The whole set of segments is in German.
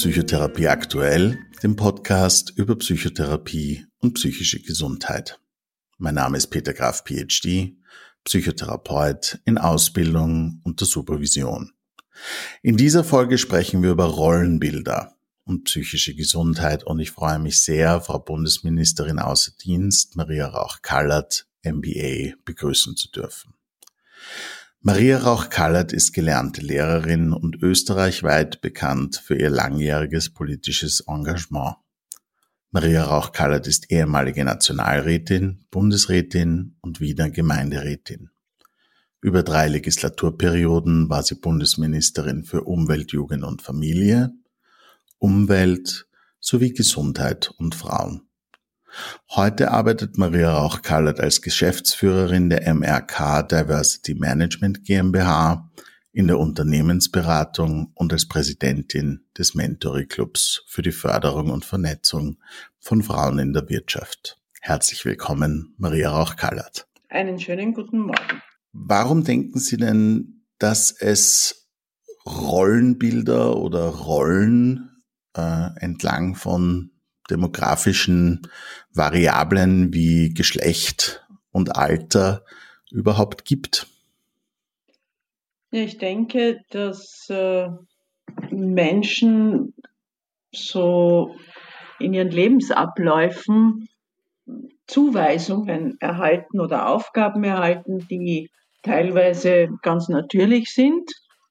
Psychotherapie aktuell, dem Podcast über Psychotherapie und psychische Gesundheit. Mein Name ist Peter Graf, PhD, Psychotherapeut in Ausbildung und der Supervision. In dieser Folge sprechen wir über Rollenbilder und psychische Gesundheit und ich freue mich sehr, Frau Bundesministerin außer Dienst Maria Rauch-Kallert, MBA, begrüßen zu dürfen. Maria Rauch-Kallert ist gelernte Lehrerin und österreichweit bekannt für ihr langjähriges politisches Engagement. Maria Rauch-Kallert ist ehemalige Nationalrätin, Bundesrätin und Wiener Gemeinderätin. Über drei Legislaturperioden war sie Bundesministerin für Umwelt, Jugend und Familie, Umwelt sowie Gesundheit und Frauen. Heute arbeitet Maria Rauch-Kallert als Geschäftsführerin der MRK Diversity Management GmbH in der Unternehmensberatung und als Präsidentin des Mentoring Clubs für die Förderung und Vernetzung von Frauen in der Wirtschaft. Herzlich willkommen, Maria Rauch-Kallert. Einen schönen guten Morgen. Warum denken Sie denn, dass es Rollenbilder oder Rollen äh, entlang von demografischen Variablen wie Geschlecht und Alter überhaupt gibt? Ja, ich denke, dass äh, Menschen so in ihren Lebensabläufen Zuweisungen erhalten oder Aufgaben erhalten, die teilweise ganz natürlich sind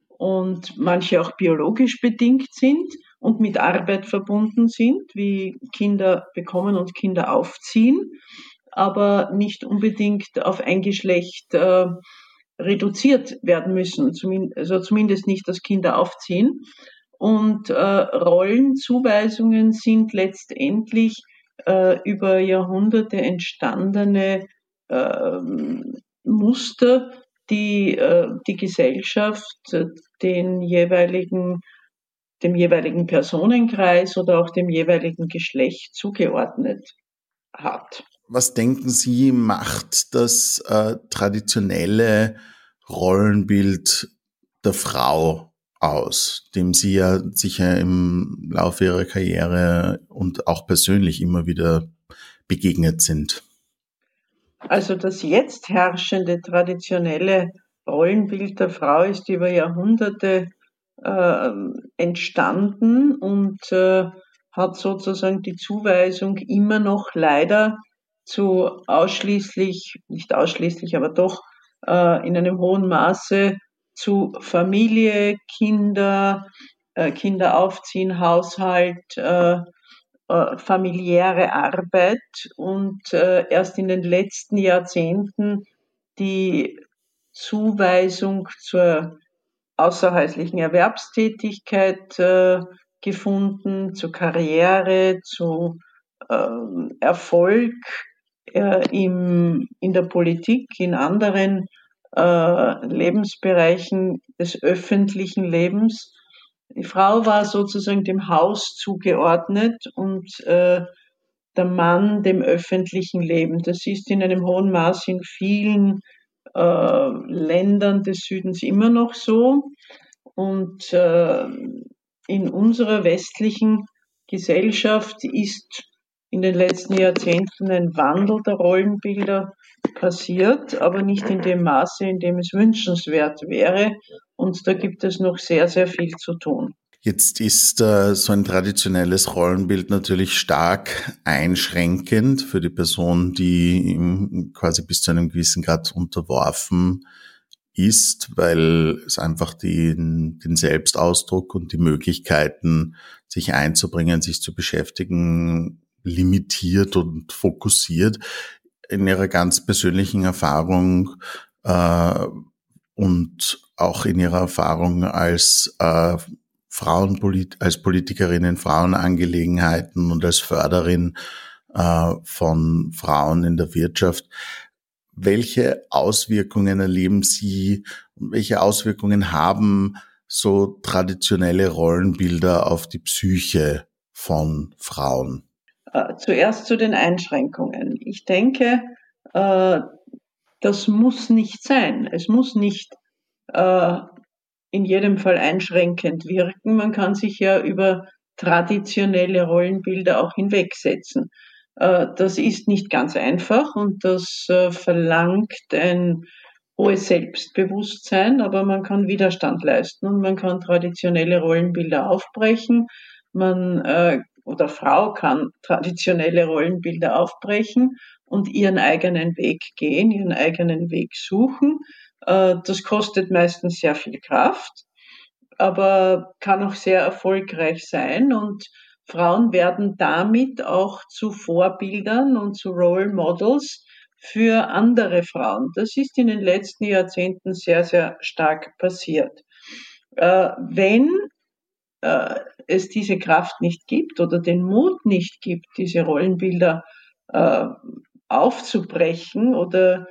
und manche auch biologisch bedingt sind und mit Arbeit verbunden sind, wie Kinder bekommen und Kinder aufziehen, aber nicht unbedingt auf ein Geschlecht äh, reduziert werden müssen, zumindest, also zumindest nicht das Kinder aufziehen. Und äh, Rollenzuweisungen sind letztendlich äh, über Jahrhunderte entstandene äh, Muster, die äh, die Gesellschaft den jeweiligen dem jeweiligen Personenkreis oder auch dem jeweiligen Geschlecht zugeordnet hat. Was denken Sie, macht das äh, traditionelle Rollenbild der Frau aus, dem Sie ja sicher im Laufe Ihrer Karriere und auch persönlich immer wieder begegnet sind? Also das jetzt herrschende traditionelle Rollenbild der Frau ist über Jahrhunderte äh, entstanden und äh, hat sozusagen die Zuweisung immer noch leider zu ausschließlich, nicht ausschließlich, aber doch äh, in einem hohen Maße zu Familie, Kinder, äh, Kinder aufziehen, Haushalt, äh, äh, familiäre Arbeit und äh, erst in den letzten Jahrzehnten die Zuweisung zur außerhäuslichen Erwerbstätigkeit äh, gefunden, zu Karriere, zu äh, Erfolg äh, im, in der Politik, in anderen äh, Lebensbereichen des öffentlichen Lebens. Die Frau war sozusagen dem Haus zugeordnet und äh, der Mann dem öffentlichen Leben. Das ist in einem hohen Maß in vielen äh, Ländern des Südens immer noch so. Und äh, in unserer westlichen Gesellschaft ist in den letzten Jahrzehnten ein Wandel der Rollenbilder passiert, aber nicht in dem Maße, in dem es wünschenswert wäre. Und da gibt es noch sehr, sehr viel zu tun. Jetzt ist äh, so ein traditionelles Rollenbild natürlich stark einschränkend für die Person, die quasi bis zu einem gewissen Grad unterworfen ist, weil es einfach den, den Selbstausdruck und die Möglichkeiten, sich einzubringen, sich zu beschäftigen, limitiert und fokussiert. In ihrer ganz persönlichen Erfahrung äh, und auch in ihrer Erfahrung als äh, Frauenpolit als Politikerin in Frauenangelegenheiten und als Förderin äh, von Frauen in der Wirtschaft. Welche Auswirkungen erleben Sie und welche Auswirkungen haben so traditionelle Rollenbilder auf die Psyche von Frauen? Äh, zuerst zu den Einschränkungen. Ich denke, äh, das muss nicht sein. Es muss nicht in jedem Fall einschränkend wirken. Man kann sich ja über traditionelle Rollenbilder auch hinwegsetzen. Äh, das ist nicht ganz einfach und das äh, verlangt ein hohes Selbstbewusstsein, aber man kann Widerstand leisten und man kann traditionelle Rollenbilder aufbrechen. Man äh, oder Frau kann traditionelle Rollenbilder aufbrechen und ihren eigenen Weg gehen, ihren eigenen Weg suchen. Das kostet meistens sehr viel Kraft, aber kann auch sehr erfolgreich sein und Frauen werden damit auch zu Vorbildern und zu Role Models für andere Frauen. Das ist in den letzten Jahrzehnten sehr, sehr stark passiert. Äh, wenn äh, es diese Kraft nicht gibt oder den Mut nicht gibt, diese Rollenbilder äh, aufzubrechen oder äh,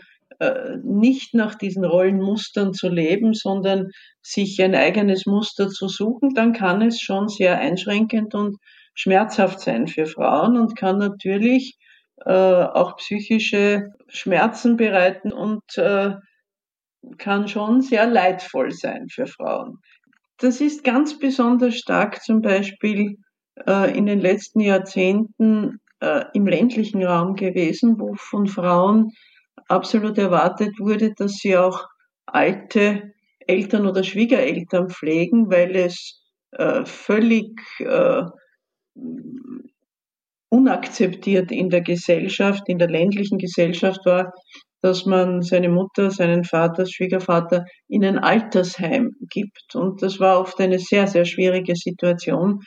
nicht nach diesen Rollenmustern zu leben, sondern sich ein eigenes Muster zu suchen, dann kann es schon sehr einschränkend und schmerzhaft sein für Frauen und kann natürlich äh, auch psychische Schmerzen bereiten und äh, kann schon sehr leidvoll sein für Frauen. Das ist ganz besonders stark zum Beispiel äh, in den letzten Jahrzehnten äh, im ländlichen Raum gewesen, wo von Frauen absolut erwartet wurde, dass sie auch alte Eltern oder Schwiegereltern pflegen, weil es äh, völlig äh, unakzeptiert in der Gesellschaft, in der ländlichen Gesellschaft war, dass man seine Mutter, seinen Vater, Schwiegervater in ein Altersheim gibt. Und das war oft eine sehr, sehr schwierige Situation,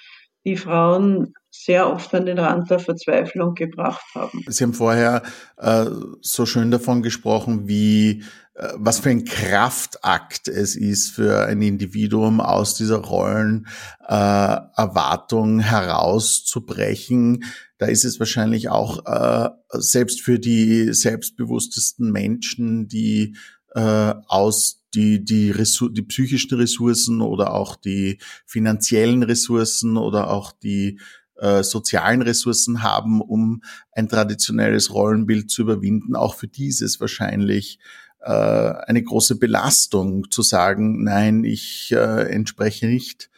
die Frauen sehr oft an den Rand der Verzweiflung gebracht haben. Sie haben vorher äh, so schön davon gesprochen, wie äh, was für ein Kraftakt es ist für ein Individuum aus dieser Rollenerwartung äh, herauszubrechen. Da ist es wahrscheinlich auch äh, selbst für die selbstbewusstesten Menschen, die äh, aus die, die, Ressour die psychischen Ressourcen oder auch die finanziellen Ressourcen oder auch die äh, sozialen Ressourcen haben, um ein traditionelles Rollenbild zu überwinden. Auch für dieses wahrscheinlich äh, eine große Belastung zu sagen, nein, ich äh, entspreche nicht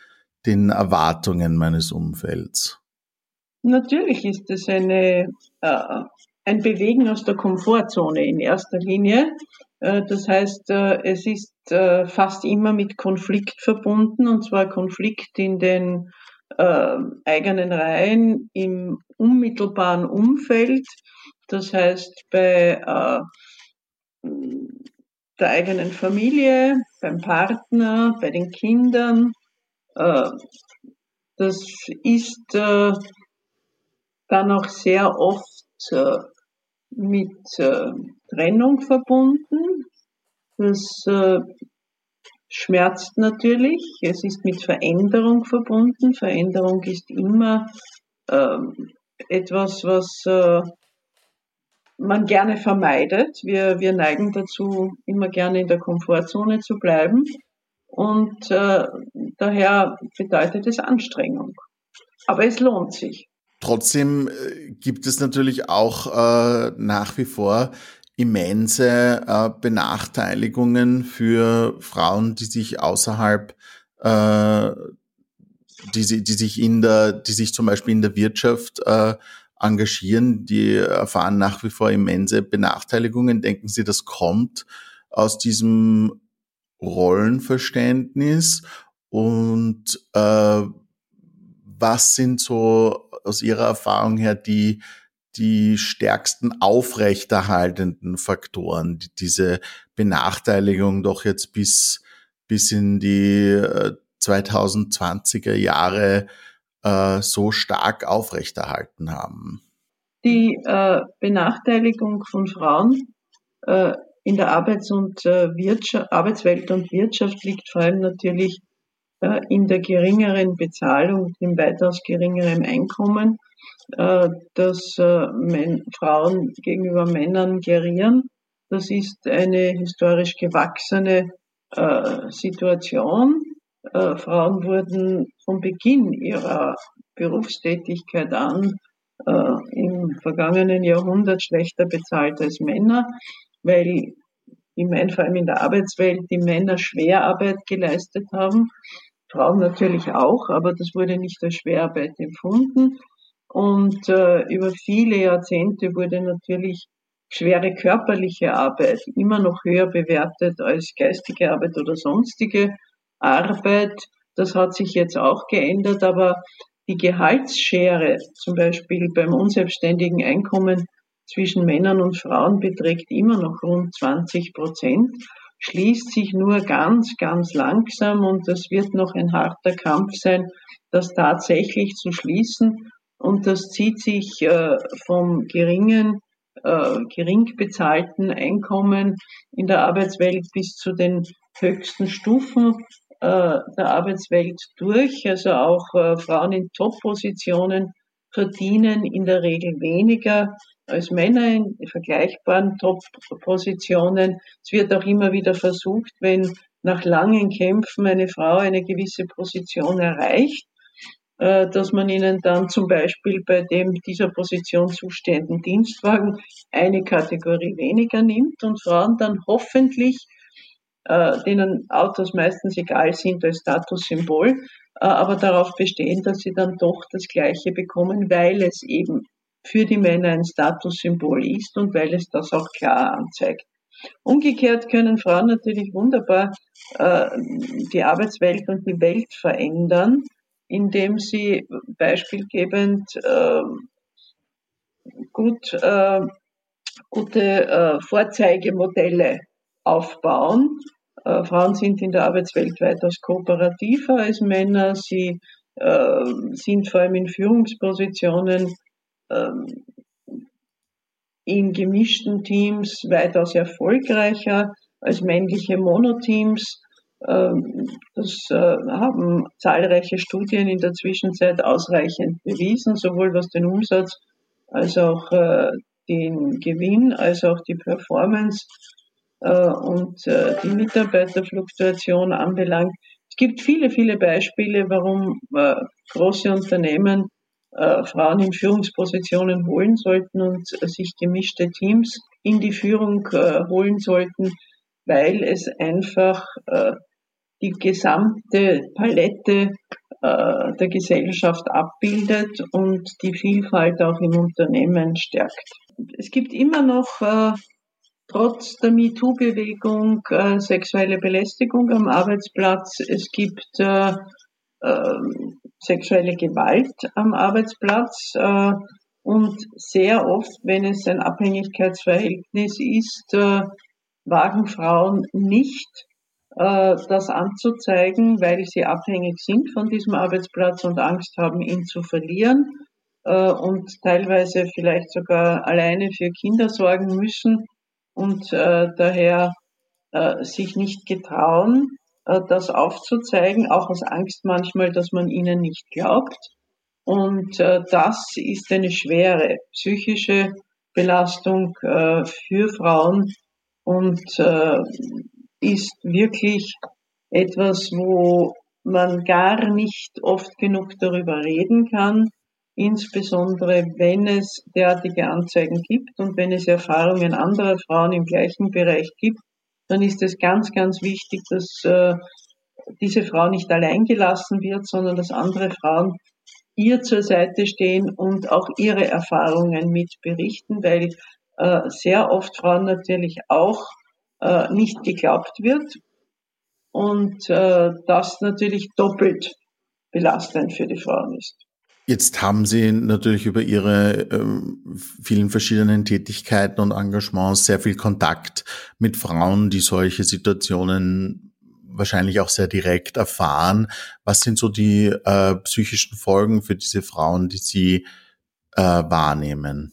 den Erwartungen meines Umfelds. Natürlich ist es eine, äh, ein Bewegen aus der Komfortzone in erster Linie. Äh, das heißt, äh, es ist fast immer mit Konflikt verbunden, und zwar Konflikt in den eigenen Reihen, im unmittelbaren Umfeld. Das heißt, bei der eigenen Familie, beim Partner, bei den Kindern. Das ist dann auch sehr oft mit Trennung verbunden. Das äh, schmerzt natürlich. Es ist mit Veränderung verbunden. Veränderung ist immer äh, etwas, was äh, man gerne vermeidet. Wir, wir neigen dazu, immer gerne in der Komfortzone zu bleiben. Und äh, daher bedeutet es Anstrengung. Aber es lohnt sich. Trotzdem äh, gibt es natürlich auch äh, nach wie vor immense äh, Benachteiligungen für Frauen, die sich außerhalb, äh, die, die sich in der, die sich zum Beispiel in der Wirtschaft äh, engagieren, die erfahren nach wie vor immense Benachteiligungen. Denken Sie, das kommt aus diesem Rollenverständnis und äh, was sind so aus Ihrer Erfahrung her die die stärksten aufrechterhaltenden Faktoren, die diese Benachteiligung doch jetzt bis, bis in die 2020er äh, Jahre äh, so stark aufrechterhalten haben? Die äh, Benachteiligung von Frauen äh, in der Arbeits- und äh, Wirtschaft, Arbeitswelt und Wirtschaft liegt vor allem natürlich äh, in der geringeren Bezahlung, im weitaus geringeren Einkommen dass äh, Frauen gegenüber Männern gerieren. Das ist eine historisch gewachsene äh, Situation. Frauen wurden von Beginn ihrer Berufstätigkeit an im vergangenen Jahrhundert schlechter bezahlt als Männer, weil die Männer, vor allem in der Arbeitswelt, die Männer Schwerarbeit geleistet haben. Frauen natürlich auch, aber das wurde nicht als Schwerarbeit empfunden. Und äh, über viele Jahrzehnte wurde natürlich schwere körperliche Arbeit immer noch höher bewertet als geistige Arbeit oder sonstige Arbeit. Das hat sich jetzt auch geändert, aber die Gehaltsschere zum Beispiel beim unselbstständigen Einkommen zwischen Männern und Frauen beträgt immer noch rund 20 Prozent, schließt sich nur ganz, ganz langsam und das wird noch ein harter Kampf sein, das tatsächlich zu schließen. Und das zieht sich äh, vom geringen, äh, gering bezahlten Einkommen in der Arbeitswelt bis zu den höchsten Stufen äh, der Arbeitswelt durch. Also auch äh, Frauen in Top-Positionen verdienen in der Regel weniger als Männer in vergleichbaren Top-Positionen. Es wird auch immer wieder versucht, wenn nach langen Kämpfen eine Frau eine gewisse Position erreicht, dass man ihnen dann zum Beispiel bei dem dieser Position zustehenden Dienstwagen eine Kategorie weniger nimmt und Frauen dann hoffentlich, äh, denen Autos meistens egal sind als Statussymbol, äh, aber darauf bestehen, dass sie dann doch das Gleiche bekommen, weil es eben für die Männer ein Statussymbol ist und weil es das auch klar anzeigt. Umgekehrt können Frauen natürlich wunderbar äh, die Arbeitswelt und die Welt verändern, indem sie beispielgebend äh, gut, äh, gute äh, Vorzeigemodelle aufbauen. Äh, Frauen sind in der Arbeitswelt weitaus kooperativer als Männer. Sie äh, sind vor allem in Führungspositionen ähm, in gemischten Teams weitaus erfolgreicher als männliche Monoteams. Ähm, das äh, haben zahlreiche Studien in der Zwischenzeit ausreichend bewiesen, sowohl was den Umsatz als auch äh, den Gewinn, als auch die Performance äh, und die Mitarbeiterfluktuation anbelangt. Es gibt viele, viele Beispiele, warum große Unternehmen Frauen in Führungspositionen holen sollten und sich gemischte Teams in die Führung holen sollten, weil es einfach die gesamte Palette äh, der Gesellschaft abbildet und die Vielfalt auch im Unternehmen stärkt. Es gibt immer noch äh, trotz der MeToo-Bewegung sexuelle Belästigung am Arbeitsplatz. Es gibt ähm, sexuelle Gewalt am Arbeitsplatz äh, und sehr oft, wenn es ein Abhängigkeitsverhältnis ist, äh, wagen Frauen nicht, äh, das anzuzeigen, weil sie abhängig sind von diesem Arbeitsplatz und Angst haben, ihn zu verlieren und teilweise vielleicht sogar alleine für Kinder sorgen müssen und daher sich nicht getrauen, äh, das aufzuzeigen, auch aus Angst manchmal, dass man ihnen nicht glaubt. Und äh, das ist eine schwere psychische Belastung äh, für Frauen und ist wirklich etwas, wo man gar nicht oft genug darüber reden kann, insbesondere wenn es derartige Anzeigen gibt und wenn es Erfahrungen anderer Frauen im gleichen Bereich gibt, dann ist es ganz, ganz wichtig, dass äh, diese Frau nicht allein gelassen wird, sondern dass andere Frauen ihr zur Seite stehen und auch ihre Erfahrungen mit berichten, weil äh, sehr oft Frauen natürlich auch äh, nicht geglaubt wird und äh, das natürlich doppelt belastend für die Frauen ist. Jetzt haben Sie natürlich über Ihre äh, vielen verschiedenen Tätigkeiten und Engagements sehr viel Kontakt mit Frauen, die solche Situationen wahrscheinlich auch sehr direkt erfahren. Was sind so die äh, psychischen Folgen für diese Frauen, die Sie äh, wahrnehmen?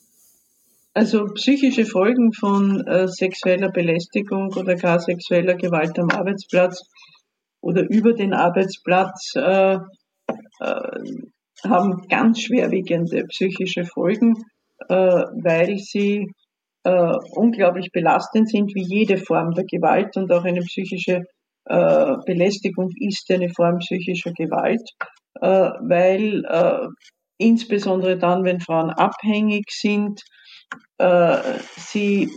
Also psychische Folgen von äh, sexueller Belästigung oder gar sexueller Gewalt am Arbeitsplatz oder über den Arbeitsplatz äh, äh, haben ganz schwerwiegende psychische Folgen, äh, weil sie äh, unglaublich belastend sind, wie jede Form der Gewalt und auch eine psychische äh, Belästigung ist eine Form psychischer Gewalt, weil insbesondere dann, wenn Frauen abhängig sind, äh, sie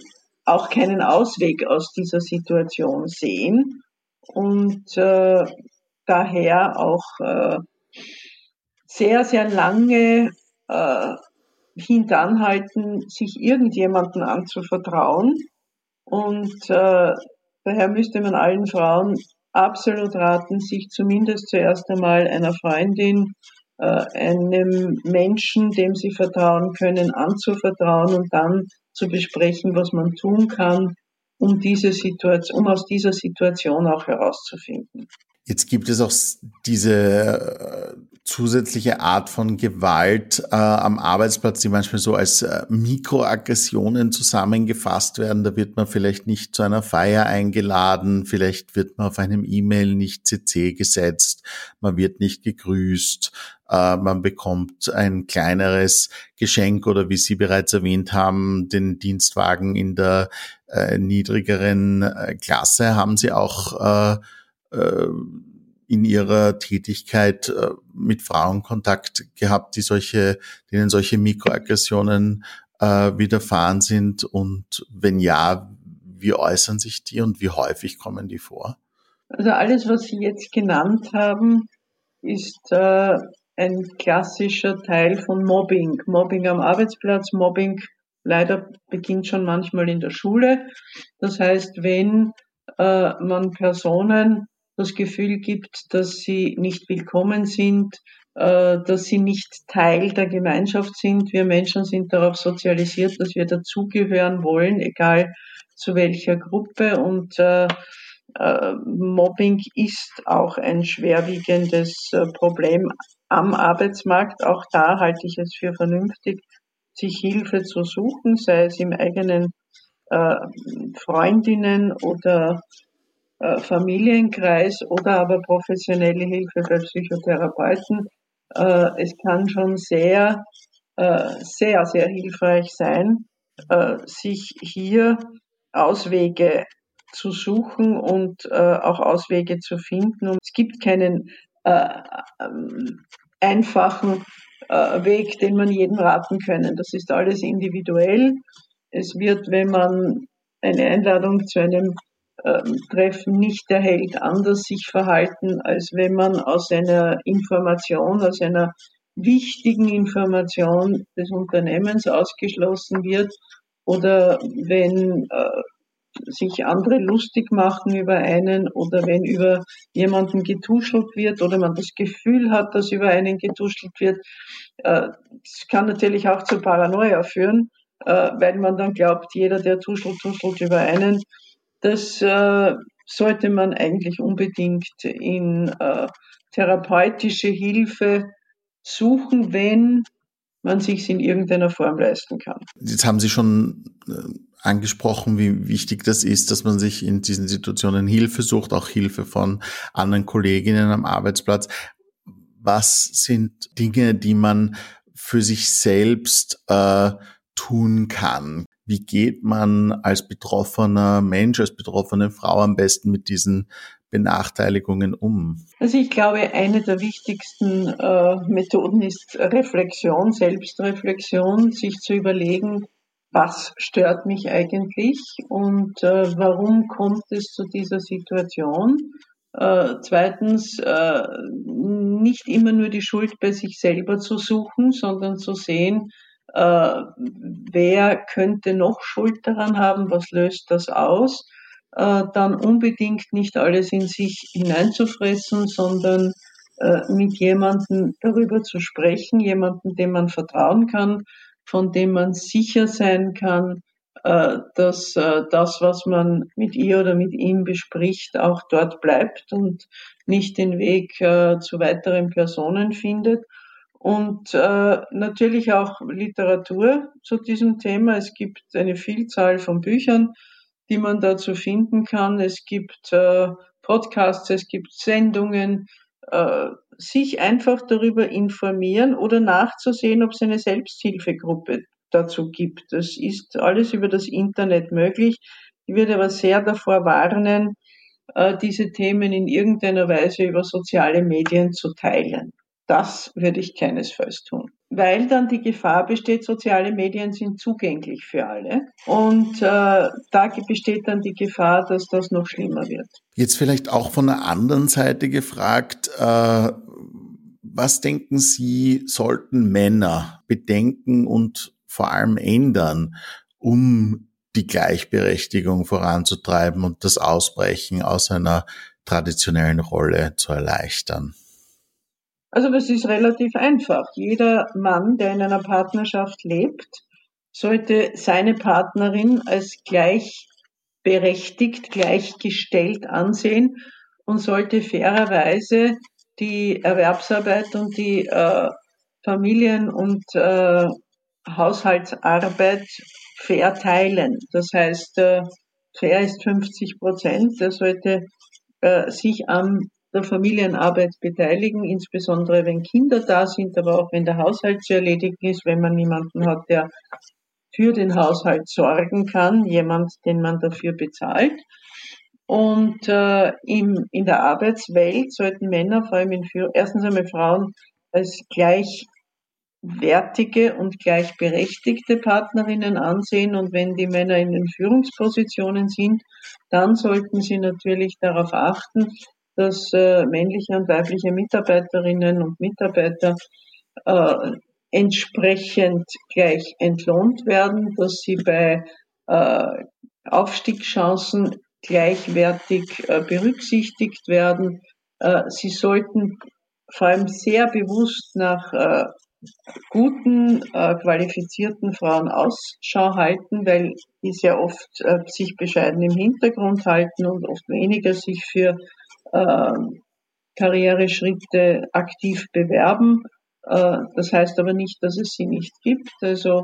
auch keinen Ausweg aus dieser Situation sehen und daher auch äh, sehr, sehr lange äh, hintanhalten, sich irgendjemanden anzuvertrauen. Und äh, daher müsste man allen Frauen absolut raten, sich zumindest zuerst einmal einer Freundin, äh, einem Menschen, dem sie vertrauen können, anzuvertrauen und dann zu besprechen, was man tun kann, um diese Situation, um aus dieser Situation auch herauszufinden. Jetzt gibt es auch diese äh, zusätzliche Art von Gewalt äh, am Arbeitsplatz, die manchmal so als äh, Mikroaggressionen zusammengefasst werden. Da wird man vielleicht nicht zu einer Feier eingeladen, vielleicht wird man auf einem E-Mail nicht CC gesetzt, man wird nicht gegrüßt, äh, man bekommt ein kleineres Geschenk oder wie Sie bereits erwähnt haben, den Dienstwagen in der äh, niedrigeren äh, Klasse. Haben Sie auch äh, in ihrer Tätigkeit äh, mit Frauen Kontakt gehabt, die solche, denen solche Mikroaggressionen äh, widerfahren sind? Und wenn ja, wie äußern sich die und wie häufig kommen die vor? Also alles, was Sie jetzt genannt haben, ist äh, ein klassischer Teil von Mobbing. Mobbing am Arbeitsplatz, Mobbing leider beginnt schon manchmal in der Schule. Das heißt, wenn äh, man Personen das Gefühl gibt, dass sie nicht willkommen sind, äh, dass sie nicht Teil der Gemeinschaft sind. Wir Menschen sind darauf sozialisiert, dass wir dazugehören wollen, egal zu welcher Gruppe. Und äh, äh, Mobbing ist auch ein schwerwiegendes Problem am Arbeitsmarkt. Auch da halte ich es für vernünftig, sich Hilfe zu suchen, sei es im eigenen Freundinnen oder äh, Familienkreis oder aber professionelle Hilfe bei Psychotherapeuten. Äh, es kann schon sehr, äh, sehr, sehr hilfreich sein, sich hier Auswege zu suchen und auch Auswege zu finden. Es gibt keinen einfachen Weg, den man jedem raten können. Das ist alles individuell. Es wird, wenn man eine Einladung zu einem ähm, Treffen nicht erhält, anders sich verhalten, als wenn man aus einer Information, aus einer wichtigen Information des Unternehmens ausgeschlossen wird oder wenn äh, sich andere lustig machen über einen oder wenn über jemanden getuschelt wird oder man das Gefühl hat, dass über einen getuschelt wird. Äh, das kann natürlich auch zu Paranoia führen, äh, weil man dann glaubt, jeder, der tuschelt, tuschelt über einen das äh, sollte man eigentlich unbedingt in therapeutische Hilfe suchen, wenn man sich in irgendeiner Form leisten kann. Jetzt haben Sie schon äh, angesprochen, wie wichtig das ist, dass man sich in diesen Situationen Hilfe sucht, auch Hilfe von anderen Kolleginnen am Arbeitsplatz. Was sind Dinge, die man für sich selbst äh, tun kann? Wie geht man als betroffener Mensch, als betroffene Frau am besten mit diesen Benachteiligungen um? Also ich glaube, eine der wichtigsten äh, Methoden ist Reflexion, Selbstreflexion, sich zu überlegen, was stört mich eigentlich und äh, warum kommt es zu dieser Situation. Äh, zweitens, äh, nicht immer nur die Schuld bei sich selber zu suchen, sondern zu sehen, äh, wer könnte noch Schuld daran haben, was löst das aus, dann unbedingt nicht alles in sich hineinzufressen, sondern äh, mit jemandem darüber zu sprechen, jemandem, dem man vertrauen kann, von dem man sicher sein kann, äh, dass äh, das, was man mit ihr oder mit ihm bespricht, auch dort bleibt und nicht den Weg äh, zu weiteren Personen findet und äh, natürlich auch Literatur zu diesem Thema. Es gibt eine Vielzahl von Büchern, die man dazu finden kann. Es gibt äh, Podcasts, es gibt Sendungen, äh, sich einfach darüber informieren oder nachzusehen, ob es eine Selbsthilfegruppe dazu gibt. Das ist alles über das Internet möglich. Ich würde aber sehr davor warnen, äh, diese Themen in irgendeiner Weise über soziale Medien zu teilen. Das würde ich keinesfalls tun. Weil dann die Gefahr besteht, soziale Medien sind zugänglich für alle. Und äh, da besteht dann die Gefahr, dass das noch schlimmer wird. Jetzt vielleicht auch von der anderen Seite gefragt, äh, was denken Sie, sollten Männer bedenken und vor allem ändern, um die Gleichberechtigung voranzutreiben und das Ausbrechen aus einer traditionellen Rolle zu erleichtern? Also das ist relativ einfach. Jeder Mann, der in einer Partnerschaft lebt, sollte seine Partnerin als gleichberechtigt, gleichgestellt ansehen und sollte fairerweise die Erwerbsarbeit und die äh, Familien- und äh, Haushaltsarbeit fair teilen. Das heißt, äh, fair ist 50 Prozent. Er sollte äh, sich am der Familienarbeit beteiligen, insbesondere wenn Kinder da sind, aber auch wenn der Haushalt zu erledigen ist, wenn man niemanden hat, der für den Haushalt sorgen kann, jemand, den man dafür bezahlt. Und äh, im, in der Arbeitswelt sollten Männer, vor allem in Führung, erstens einmal Frauen als gleichwertige und gleichberechtigte Partnerinnen ansehen. Und wenn die Männer in den Führungspositionen sind, dann sollten sie natürlich darauf achten, dass äh, männliche und weibliche Mitarbeiterinnen und Mitarbeiter äh, entsprechend gleich entlohnt werden, dass sie bei äh, Aufstiegschancen gleichwertig äh, berücksichtigt werden. Äh, sie sollten vor allem sehr bewusst nach äh, guten, äh, qualifizierten Frauen Ausschau halten, weil die sehr oft äh, sich bescheiden im Hintergrund halten und oft weniger sich für äh, Karriereschritte aktiv bewerben. Äh, das heißt aber nicht, dass es sie nicht gibt. Also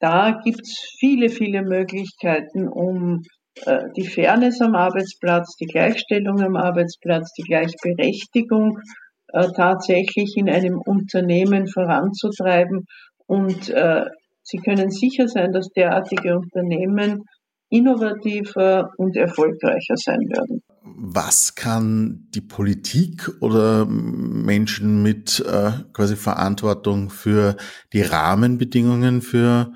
da gibt es viele, viele Möglichkeiten, um äh, die Fairness am Arbeitsplatz, die Gleichstellung am Arbeitsplatz, die Gleichberechtigung äh, tatsächlich in einem Unternehmen voranzutreiben. Und äh, Sie können sicher sein, dass derartige Unternehmen innovativer und erfolgreicher sein werden. Was kann die Politik oder Menschen mit äh, quasi Verantwortung für die Rahmenbedingungen für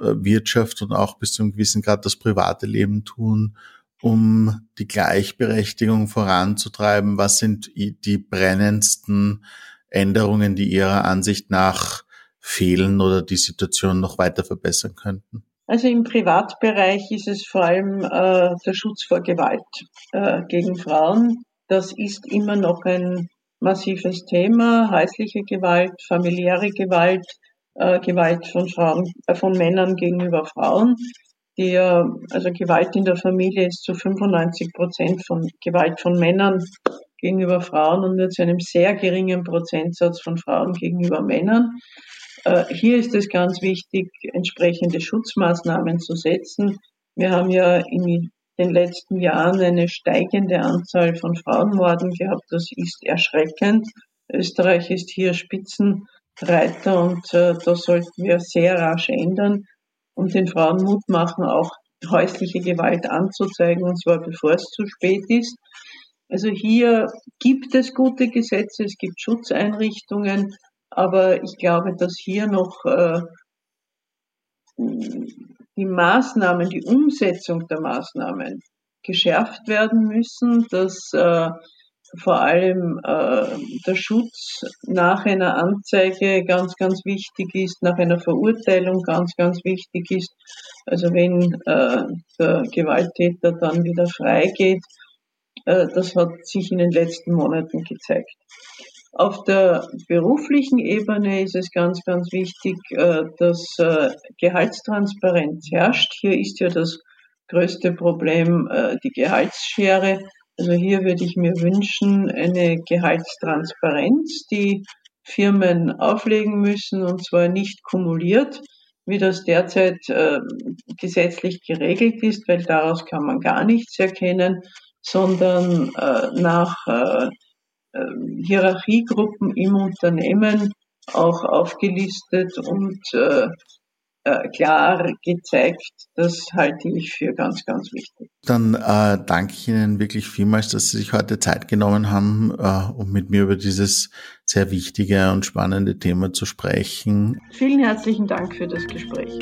äh, Wirtschaft und auch bis zu einem gewissen Grad das private Leben tun, um die Gleichberechtigung voranzutreiben? Was sind die brennendsten Änderungen, die Ihrer Ansicht nach fehlen oder die Situation noch weiter verbessern könnten? Also im Privatbereich ist es vor allem äh, der Schutz vor Gewalt äh, gegen Frauen. Das ist immer noch ein massives Thema. Häusliche Gewalt, familiäre Gewalt, äh, Gewalt von Frauen, äh, von Männern gegenüber Frauen. Die, also Gewalt in der Familie ist zu 95 Prozent von Gewalt von Männern gegenüber Frauen und nur zu einem sehr geringen Prozentsatz von Frauen gegenüber Männern. Äh, hier ist es ganz wichtig, entsprechende Schutzmaßnahmen zu setzen. Wir haben ja in den letzten Jahren eine steigende Anzahl von Frauenmorden gehabt. Das ist erschreckend. Österreich ist hier Spitzenreiter und äh, das sollten wir sehr rasch ändern und den Frauen Mut machen, auch häusliche Gewalt anzuzeigen, und zwar bevor es zu spät ist. Also hier gibt es gute Gesetze, es gibt Schutzeinrichtungen, aber ich glaube, dass hier noch äh, die Maßnahmen, die Umsetzung der Maßnahmen geschärft werden müssen, dass äh, vor allem äh, der Schutz nach einer Anzeige ganz, ganz wichtig ist, nach einer Verurteilung ganz, ganz wichtig ist. Also wenn äh, der Gewalttäter dann wieder freigeht, äh, das hat sich in den letzten Monaten gezeigt. Auf der beruflichen Ebene ist es ganz, ganz wichtig, äh, dass äh, Gehaltstransparenz herrscht. Hier ist ja das größte Problem äh, die Gehaltsschere. Also hier würde ich mir wünschen, eine Gehaltstransparenz, die Firmen auflegen müssen und zwar nicht kumuliert, wie das derzeit gesetzlich geregelt ist, weil daraus kann man gar nichts erkennen, sondern nach ähm, Hierarchiegruppen im Unternehmen auch aufgelistet und äh, äh, klar gezeigt. Das halte ich für ganz, ganz wichtig. Dann äh, danke ich Ihnen wirklich vielmals, dass Sie sich heute Zeit genommen haben, äh, um mit mir über dieses sehr wichtige und spannende Thema zu sprechen. Vielen herzlichen Dank für das Gespräch.